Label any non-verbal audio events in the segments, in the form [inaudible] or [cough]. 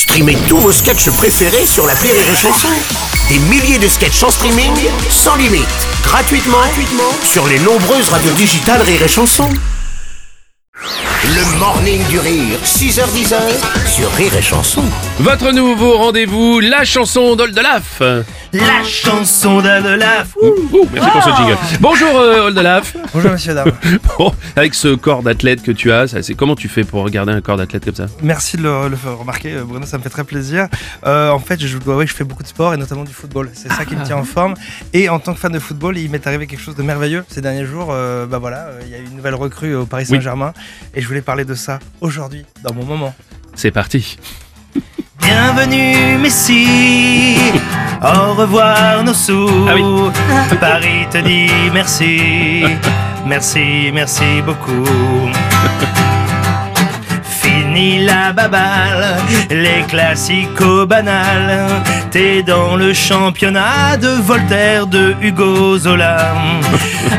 Streamez tous vos sketchs préférés sur la Rire et Chanson. Des milliers de sketchs en streaming, sans limite, gratuitement, gratuitement sur les nombreuses radios digitales Rire et Chanson. Le morning du rire, 6h10 sur Rire et Chanson. Votre nouveau rendez-vous, la chanson d'Oldelaf. La chanson d'Adelaf. Merci pour ce jingle. Bonjour euh, Oldelaf. Bonjour monsieur dame. [laughs] Bon, avec ce corps d'athlète que tu as, ça, c'est comment tu fais pour regarder un corps d'athlète comme ça? Merci de le, le faire remarquer euh, Bruno, ça me fait très plaisir. Euh, en fait, je dois avouer que je fais beaucoup de sport et notamment du football. C'est ça qui me tient en forme. Et en tant que fan de football, il m'est arrivé quelque chose de merveilleux ces derniers jours. Euh, bah voilà, euh, il y a eu une nouvelle recrue au Paris Saint-Germain et je voulais parler de ça aujourd'hui dans mon moment. C'est parti. Bienvenue Messi, au revoir nos sous. Ah oui. Paris te dit merci, merci, merci beaucoup. Fini la baballe, les classicos banals. T'es dans le championnat de Voltaire, de Hugo Zola.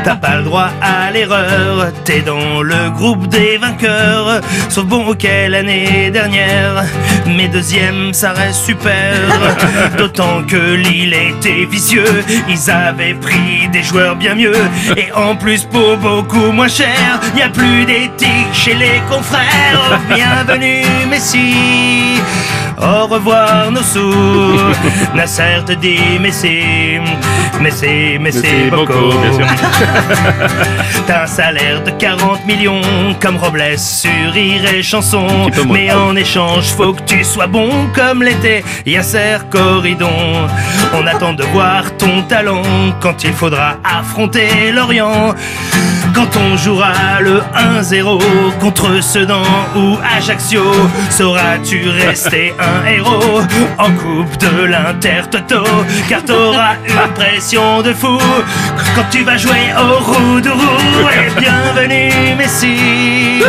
T'as pas le droit à l'erreur, t'es dans le groupe des vainqueurs. Sauf bon, ok, l'année dernière, mais deuxième, ça reste super. [laughs] D'autant que Lille était vicieux, ils avaient pris des joueurs bien mieux. Et en plus, pour beaucoup moins cher, y a plus d'éthique chez les confrères. Bienvenue, Messi. Au revoir nos sous. [laughs] Nasser te dit Messi, Messi, Messi, beaucoup. bien sûr. [laughs] T'as un salaire de 40 millions comme Robles sur Rire et Chanson. Mais en échange, faut que tu sois bon comme l'était Yasser Corridon. On attend de voir ton talent quand il faudra affronter l'Orient. Quand on jouera le 1-0 contre Sedan ou Ajaccio, sauras-tu rester [laughs] un héros en coupe de l'Inter-Toto Car t'auras une [laughs] pression de fou quand tu vas jouer au Roudourou. [laughs] Et bienvenue Messi,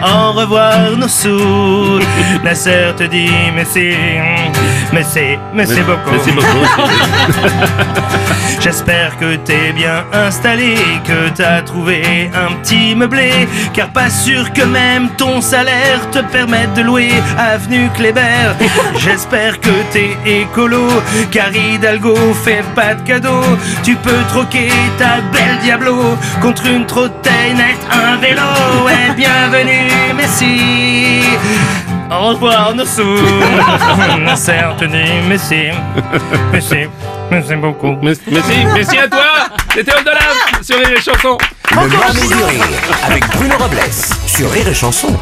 au revoir nos sous. Nasser te dit Messi, Messi beaucoup. Merci beaucoup. [laughs] J'espère que t'es bien installé, que t'as trouvé un petit meublé, car pas sûr que même ton salaire te permette de louer Avenue Kléber. [laughs] J'espère que t'es écolo, car Hidalgo fait pas de cadeau. Tu peux troquer ta belle Diablo contre une trottinette, un vélo. Et bienvenue Messi. Au revoir nos sous. [laughs] Nasser te dit Messi, Messi, Messi beaucoup. Merci, merci, merci à toi. C'était Oldelaf sur les chansons. Le morning du rire avec Bruno Robles sur. Rire et chanson